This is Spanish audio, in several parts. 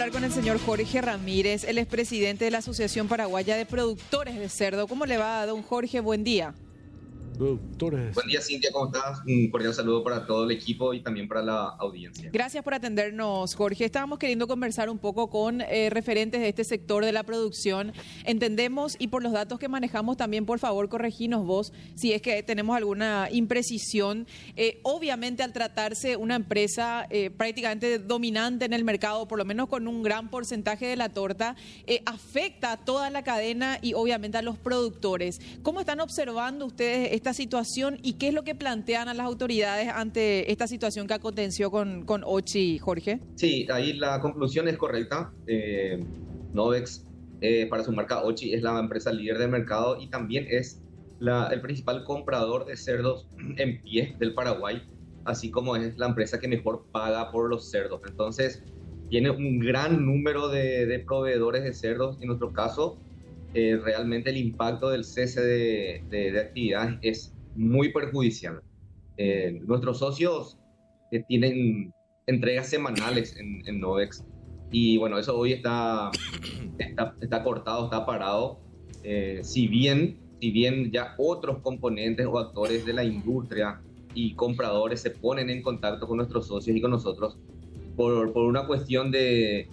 hablar con el señor Jorge Ramírez, él es presidente de la Asociación Paraguaya de Productores de Cerdo. ¿Cómo le va, don Jorge? Buen día. Buen día, Cintia, ¿cómo estás? Un cordial saludo para todo el equipo y también para la audiencia. Gracias por atendernos, Jorge. Estábamos queriendo conversar un poco con eh, referentes de este sector de la producción. Entendemos y por los datos que manejamos también, por favor, correginos vos si es que tenemos alguna imprecisión. Eh, obviamente, al tratarse una empresa eh, prácticamente dominante en el mercado, por lo menos con un gran porcentaje de la torta, afecta a toda la cadena y obviamente a los productores. ¿Cómo están observando ustedes esta situación y qué es lo que plantean a las autoridades ante esta situación que aconteció con, con Ochi, Jorge? Sí, ahí la conclusión es correcta. Eh, Novex, eh, para su marca Ochi, es la empresa líder de mercado y también es la, el principal comprador de cerdos en pie del Paraguay, así como es la empresa que mejor paga por los cerdos. Entonces, tiene un gran número de, de proveedores de cerdos. En nuestro caso, eh, realmente el impacto del cese de, de, actividad es muy perjudicial. Eh, nuestros socios eh, tienen entregas semanales en, en, Novex y bueno, eso hoy está, está, cortado, está parado. si, bien, si bien ya otros componentes o actores de la industria y compradores se ponen en contacto con nuestros socios y con nosotros por, por una cuestión de,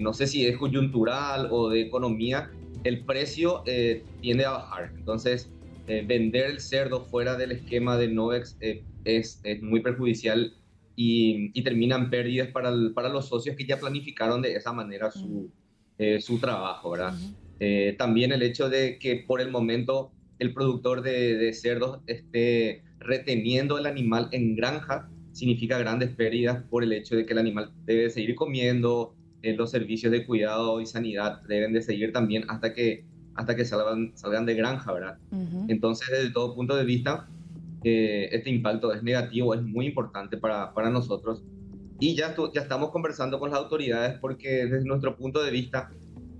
no sé si es coyuntural o de economía, el precio eh, tiende a bajar. Entonces, eh, vender el cerdo fuera del esquema de Novex eh, es, muy perjudicial y, y terminan pérdidas para, para, los socios que ya planificaron de esa manera su, su trabajo, ¿verdad? también el hecho de que por el momento el productor de, de cerdos esté reteniendo el animal en granja significa grandes pérdidas por el hecho de que el animal debe seguir comiendo, los servicios de cuidado y sanidad deben de seguir también hasta que, hasta que salgan, salgan de granja, ¿verdad? Entonces, desde todo punto de vista, eh, este impacto es negativo, es muy importante para, para nosotros. Y ya, ya estamos conversando con las autoridades porque desde nuestro punto de vista,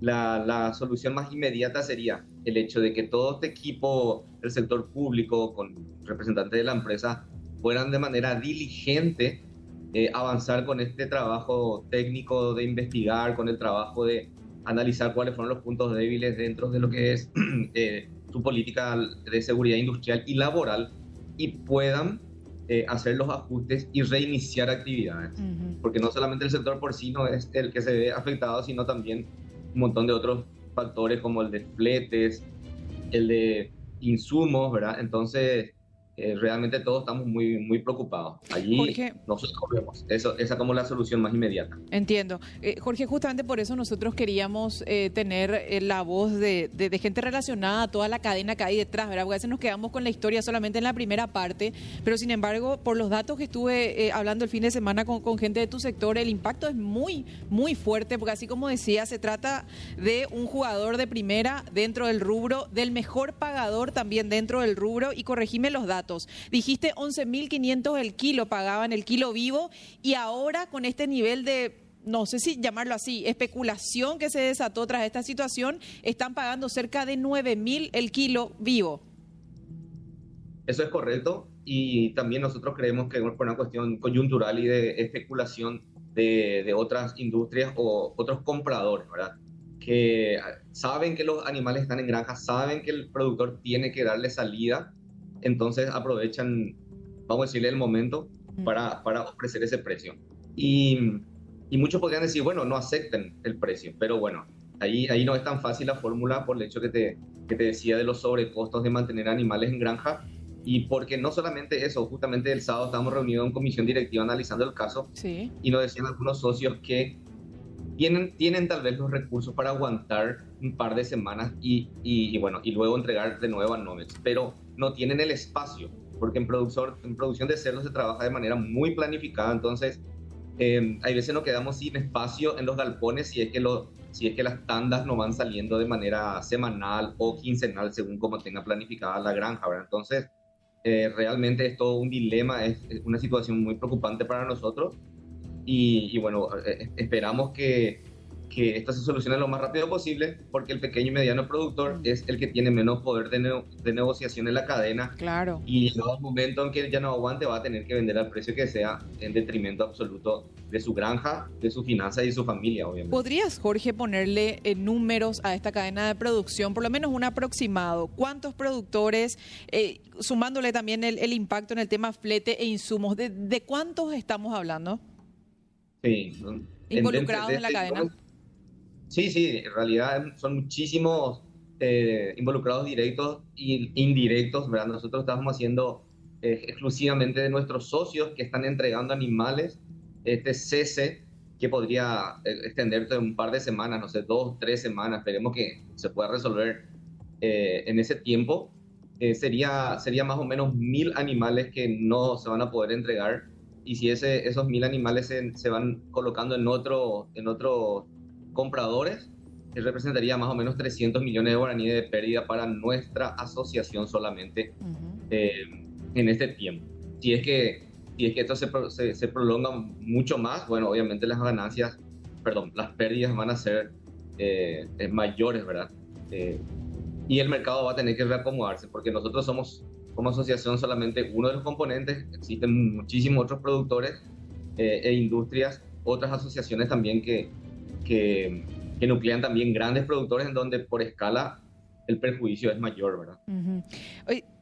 la, la, solución más inmediata sería el hecho de que todo este equipo del sector público con representantes de la empresa fueran de manera diligente eh, avanzar con este trabajo técnico de investigar, con el trabajo de analizar cuáles fueron los puntos débiles dentro de lo que es eh, su política de seguridad industrial y laboral y puedan eh, hacer los ajustes y reiniciar actividades. Porque no solamente el sector porcino es el que se ve afectado, sino también un montón de otros factores como el de fletes, el de insumos, ¿verdad? Entonces, eh, realmente todos estamos muy, muy preocupados. Allí Jorge, nosotros vemos. Eso, esa es como la solución más inmediata. Entiendo. Eh, Jorge, justamente por eso nosotros queríamos eh, tener la voz de, de, gente relacionada a toda la cadena que hay detrás, ¿verdad? Porque a veces nos quedamos con la historia solamente en la primera parte, pero sin embargo, por los datos que estuve hablando el fin de semana con, con gente de tu sector, el impacto es muy, muy fuerte, porque así como decía, se trata de un jugador de primera dentro del rubro, del mejor pagador también dentro del rubro, y corregime los datos. Dijiste 11.500 el kilo, pagaban el kilo vivo y ahora con este nivel de no sé si llamarlo así, especulación que se desató tras esta situación, están pagando cerca de 9.000 el kilo vivo. Eso es correcto y también nosotros creemos que por una cuestión coyuntural y de especulación de, de otras industrias o otros compradores, ¿verdad? Que saben que los animales están en granja, saben que el productor tiene que darle salida entonces aprovechan, vamos a decirle, el momento para, para ofrecer ese precio. Y, y, muchos podrían decir, bueno, no acepten el precio, pero bueno, ahí, ahí no es tan fácil la fórmula por el hecho que te, que te decía de los sobrecostos de mantener animales en granja. Y porque no solamente eso, justamente el sábado estábamos reunidos en comisión directiva analizando el caso sí. y nos decían algunos socios que tienen, tienen tal vez los recursos para aguantar un par de semanas y, y, y bueno, y luego entregar de nuevo a Novex, pero no tienen el espacio, porque en, productor, en producción de cerdos se trabaja de manera muy planificada, entonces eh, hay veces nos quedamos sin espacio en los galpones si es que lo, si es que las tandas no van saliendo de manera semanal o quincenal según como tenga planificada la granja, ¿verdad? Entonces, eh, realmente es todo un dilema, es, es, una situación muy preocupante para nosotros y, y bueno, eh, esperamos que que esto se solucione lo más rápido posible, porque el pequeño y mediano productor es el que tiene menos poder de, de negociación en la cadena. Claro. Y en un momento en que ya no aguante, va a tener que vender al precio que sea, en detrimento absoluto de su granja, de su finanza y de su familia, obviamente. ¿Podrías, Jorge, ponerle eh, números a esta cadena de producción, por lo menos un aproximado? ¿Cuántos productores, eh, sumándole también el, impacto en el tema flete e insumos, de, cuántos estamos hablando? Sí. ¿Involucrados en, la cadena? Sí, sí, en realidad son muchísimos eh, involucrados directos e indirectos, ¿verdad? Nosotros estamos haciendo exclusivamente de nuestros socios que están entregando animales este cese que podría eh, extenderse un par de semanas, no sé, dos, tres semanas, esperemos que se pueda resolver eh, en ese tiempo, eh, sería, sería más o menos mil animales que no se van a poder entregar y si ese, esos mil animales se, se van colocando en, otro, en otros compradores, representaría más o menos 300 millones de guaraníes de pérdida para nuestra asociación solamente en este tiempo. Si es que y es que esto se, se, prolonga mucho más, bueno, obviamente las ganancias, perdón, las pérdidas van a ser eh, eh, mayores, ¿verdad? Eh, y el mercado va a tener que reacomodarse, porque nosotros somos como asociación solamente uno de los componentes, existen muchísimos otros productores e industrias, otras asociaciones también que, que, que nuclean también grandes productores en donde por escala el perjuicio es mayor, ¿verdad?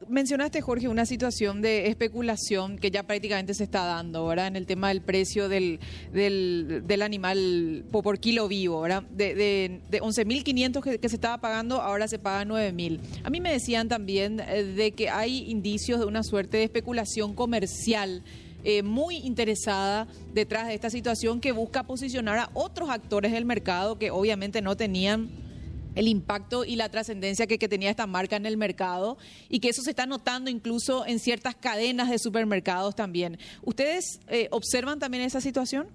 mencionaste, Jorge, una situación de especulación que ya prácticamente se está dando, ¿verdad? En el tema del precio del, del, animal por, kilo vivo, ¿verdad? De, de, de 11.500 que, que, se estaba pagando, ahora se paga 9.000. A mí me decían también eh, de que hay indicios de una suerte de especulación comercial. Eh, muy interesada detrás de esta situación que busca posicionar a otros actores del mercado que obviamente no tenían el impacto y la trascendencia que, tenía esta marca en el mercado y que eso se está notando incluso en ciertas cadenas de supermercados también. ¿Ustedes eh, observan también esa situación?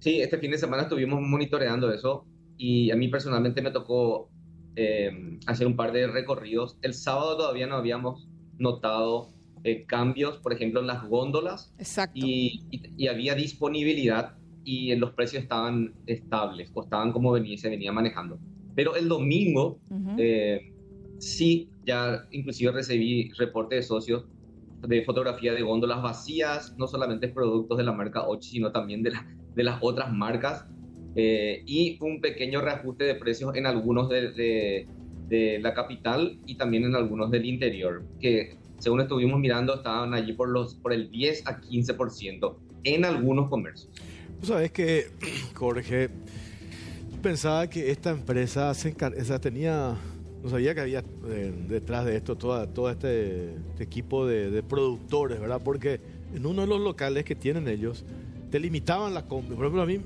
Sí, este fin de semana estuvimos monitoreando eso y a mí personalmente me tocó eh, hacer un par de recorridos. El sábado todavía no habíamos notado eh, cambios, por ejemplo, en las góndolas. Exacto. y había disponibilidad y los precios estaban estables, costaban como venía, se venía manejando. Pero el domingo eh, sí, ya inclusive recibí reporte de socios de fotografía de góndolas vacías, no solamente productos de la marca Ochi, sino también de, de las otras marcas, eh, y un pequeño reajuste de precios en algunos de, de, de, la capital y también en algunos del interior, que según estuvimos mirando estaban allí por, los, por el 10 a 15% en algunos comercios. Tú sabes que, Jorge, pensaba que esta empresa se tenía, no sabía que había eh, detrás de esto toda, todo este, este equipo de, productores, ¿verdad? Porque en uno de los locales que tienen ellos, te limitaban la compra. Por ejemplo, a mí,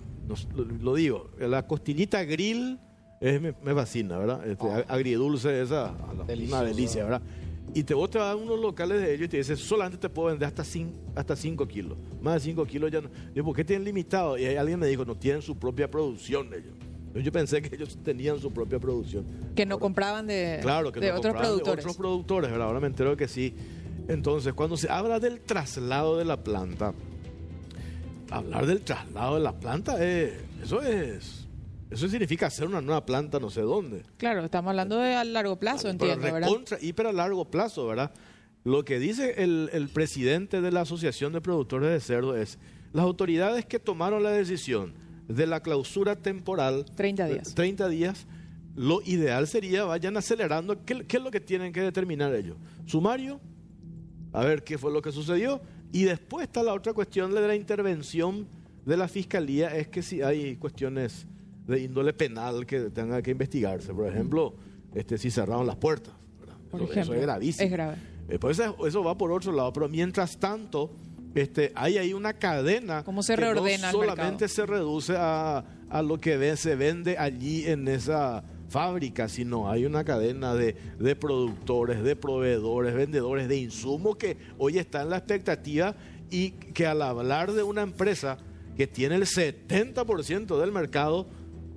lo, digo, la costillita grill es, me, fascina, ¿verdad? Este, ah. Agridulce, esa, una delicia, ¿verdad? Y te, vos te vas a unos locales de ellos y te dicen, solamente te puedo vender hasta 5 hasta cinco kilos. Más de 5 kilos ya no. Digo, ¿por qué tienen limitado? Y alguien me dijo, no tienen su propia producción ellos. Yo pensé que ellos tenían su propia producción. Que no compraban de, claro, que de otros productores. De otros productores, ¿verdad? Ahora me entero que sí. Entonces, cuando se habla del traslado de la planta, hablar del traslado de la planta, eh, eso es eso significa hacer una nueva planta no sé dónde. Claro, estamos hablando de a largo plazo, entiendo, Pero recontra, Hiper a largo plazo, ¿verdad? Lo que dice el, el, presidente de la Asociación de Productores de Cerdo es, las autoridades que tomaron la decisión de la clausura temporal... 30 días. 30 días, lo ideal sería vayan acelerando. ¿Qué, ¿Qué, es lo que tienen que determinar ellos? Sumario, a ver qué fue lo que sucedió. Y después está la otra cuestión de la intervención de la fiscalía, es que si hay cuestiones de índole penal que tenga que investigarse. Por ejemplo, este, si cerraron las puertas. Eso, es gravísimo. Es grave. Eh, pues eso, va por otro lado. Pero mientras tanto, este, hay ahí una cadena ¿Cómo se reordena que no solamente se reduce a, a lo que se vende allí en esa fábrica, sino hay una cadena de, de, productores, de proveedores, vendedores de insumos que hoy está en la expectativa y que al hablar de una empresa que tiene el 70% del mercado,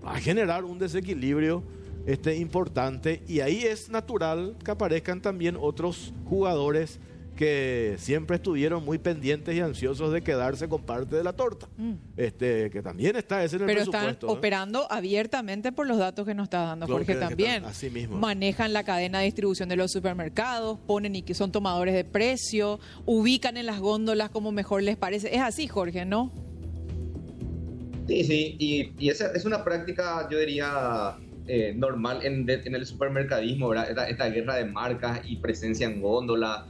va a generar un desequilibrio este, importante y ahí es natural que aparezcan también otros jugadores que siempre estuvieron muy pendientes y ansiosos de quedarse con parte de la torta. Mm. Este, que también está ese en el Pero están operando abiertamente por los datos que nos está dando, porque también manejan la cadena de distribución de los supermercados, ponen y que son tomadores de precio, ubican en las góndolas como mejor les parece. Es así, Jorge, ¿no? Sí, sí, y, y esa es una práctica, yo diría, eh, normal en, en, el supermercadismo, ¿verdad? Esta, esta, guerra de marcas y presencia en góndola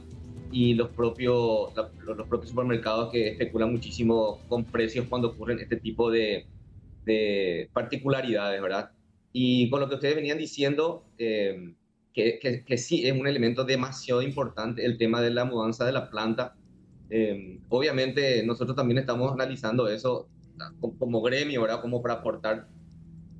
y los propios, los, los, propios supermercados que especulan muchísimo con precios cuando ocurren este tipo de, de particularidades, ¿verdad? Y con lo que ustedes venían diciendo, eh, que, que, que, sí es un elemento demasiado importante el tema de la mudanza de la planta. Eh, obviamente nosotros también estamos analizando eso como gremio, ¿verdad? Como para aportar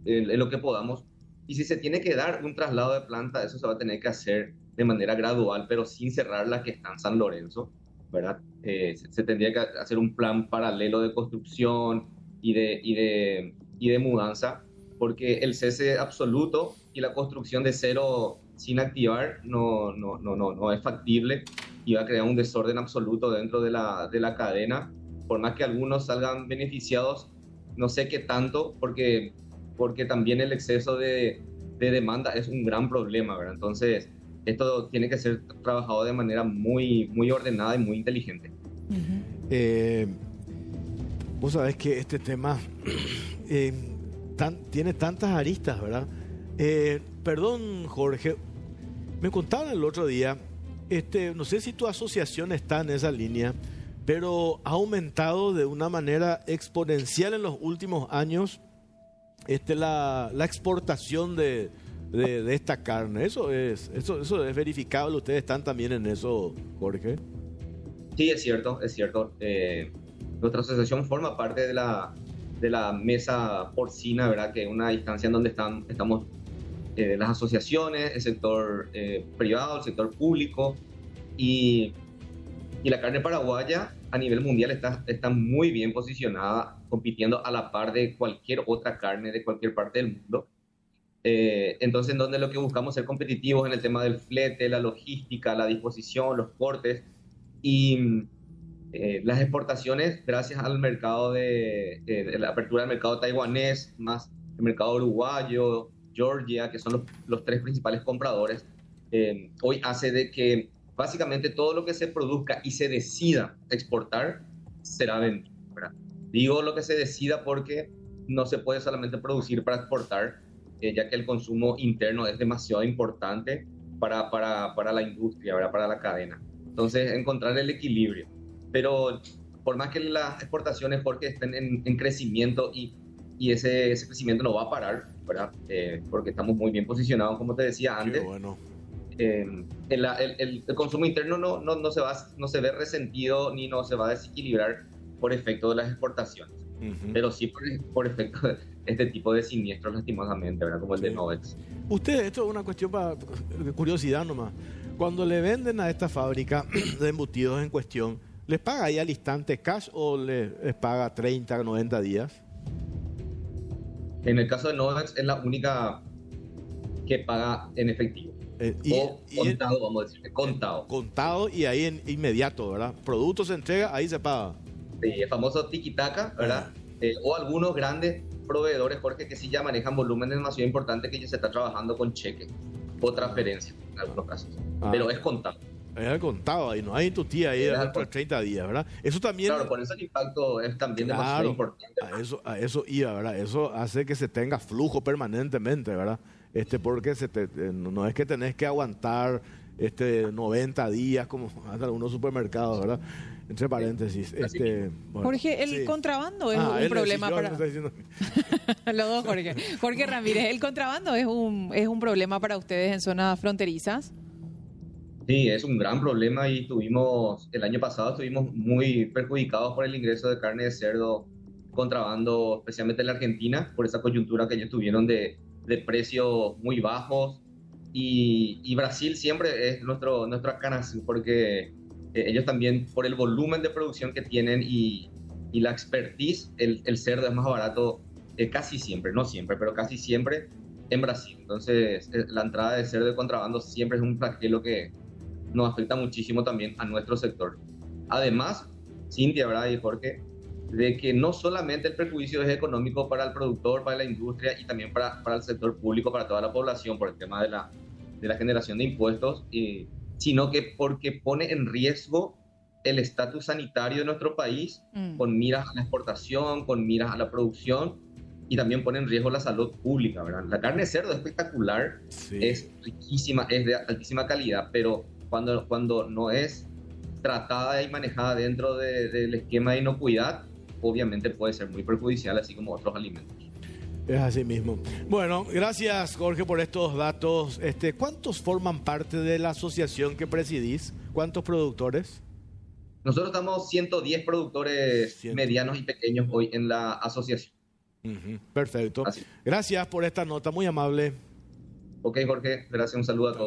en, lo que podamos. Y si se tiene que dar un traslado de planta, eso se va a tener que hacer de manera gradual, pero sin cerrar la que está en San Lorenzo, ¿verdad? Eh, se, se, tendría que hacer un plan paralelo de construcción y de, y de, y de mudanza, porque el cese absoluto y la construcción de cero sin activar no, no, no, no, no es factible y va a crear un desorden absoluto dentro de la, de la cadena por más que algunos salgan beneficiados, no sé qué tanto, porque, porque también el exceso de, de demanda es un gran problema, ¿verdad? Entonces, esto tiene que ser trabajado de manera muy, muy ordenada y muy inteligente. Uh -huh. eh, vos sabés que este tema eh, tan, tiene tantas aristas, ¿verdad? Eh, perdón, Jorge, me contaban el otro día, este, no sé si tu asociación está en esa línea, pero ha aumentado de una manera exponencial en los últimos años este, la, la exportación de, de, esta carne. Eso es, eso, eso es verificable. Ustedes están también en eso, Jorge. Sí, es cierto, es cierto. Eh, nuestra asociación forma parte de la, de la mesa porcina, ¿verdad? Que es una instancia en donde están, estamos eh, las asociaciones, el sector eh, privado, el sector público y, y la carne paraguaya a nivel mundial está, está muy bien posicionada, compitiendo a la par de cualquier otra carne de cualquier parte del mundo. Eh, entonces, en donde lo que buscamos ser competitivos en el tema del flete, la logística, la disposición, los cortes y eh, las exportaciones, gracias al mercado de, de, de, la apertura del mercado taiwanés, más el mercado uruguayo, Georgia, que son los, los tres principales compradores, eh, hoy hace de que básicamente todo lo que se produzca y se decida exportar será vendido. ¿verdad? Digo lo que se decida porque no se puede solamente producir para exportar, eh, ya que el consumo interno es demasiado importante para, para, para la industria, ¿verdad? para la cadena. Entonces, encontrar el equilibrio. Pero por más que las exportaciones, porque estén en, en crecimiento y, y ese, ese, crecimiento no va a parar, ¿verdad? Eh, porque estamos muy bien posicionados, como te decía antes. Qué bueno eh, el, el, el, consumo interno no, no, no, se va, no se ve resentido ni no se va a desequilibrar por efecto de las exportaciones, uh -huh. pero sí por, por, efecto de este tipo de siniestros lastimosamente, ¿verdad? Como el sí. de Novex. Usted, esto es una cuestión para de curiosidad nomás. Cuando le venden a esta fábrica de embutidos en cuestión, ¿les paga ahí al instante cash o les, les paga 30, 90 días? En el caso de Novex es la única que paga en efectivo. Eh, y, o contado, y, vamos a decir, contado. Contado y ahí en inmediato, ¿verdad? Producto se entrega, ahí se paga. Sí, el famoso tiki-taka, ¿verdad? Eh, o algunos grandes proveedores, Jorge, que sí ya manejan volúmenes demasiado importantes que ya se está trabajando con cheque o transferencia en algunos casos. Ah. Pero es contado. Es contado ahí, no hay tu tía ahí dentro de 30 días, ¿verdad? Eso también. Claro, por eso el impacto es también claro, demasiado importante. A eso, a eso iba, ¿verdad? Eso hace que se tenga flujo permanentemente, ¿verdad? Este porque se te, no es que tenés que aguantar este 90 días como en algunos supermercados, ¿verdad? Entre paréntesis. Este, bueno, Jorge, el sí. contrabando es ah, un problema para. Los dos, Jorge. Jorge Ramírez, ¿el contrabando es un, es un problema para ustedes en zonas fronterizas? Sí, es un gran problema y tuvimos, el año pasado estuvimos muy perjudicados por el ingreso de carne de cerdo contrabando, especialmente en la Argentina, por esa coyuntura que ellos tuvieron de, de precios muy bajos y, y, Brasil siempre es nuestro, nuestra canas porque eh, ellos también por el volumen de producción que tienen y, y la expertise, el, el, cerdo es más barato eh, casi siempre, no siempre, pero casi siempre en Brasil. Entonces eh, la entrada de cerdo de contrabando siempre es un flagelo que nos afecta muchísimo también a nuestro sector. Además, Cintia, ¿verdad? Y Jorge, de que no solamente el perjuicio es económico para el productor, para la industria y también para, para el sector público, para toda la población por el tema de la, de la generación de impuestos, eh, sino que porque pone en riesgo el estatus sanitario de nuestro país Mm. con miras a la exportación, con miras a la producción y también pone en riesgo la salud pública, ¿verdad? La carne de cerdo es espectacular, Sí. es riquísima, es de altísima calidad, pero cuando, cuando no es tratada y manejada dentro de- del esquema de inocuidad, obviamente puede ser muy perjudicial, así como otros alimentos. Es así mismo. Bueno, gracias Jorge por estos datos. Este, ¿Cuántos forman parte de la asociación que presidís? ¿Cuántos productores? Nosotros estamos 110 productores medianos y pequeños hoy en la asociación. Perfecto. Así. Gracias por esta nota, muy amable. Ok, Jorge, gracias, un saludo a todos.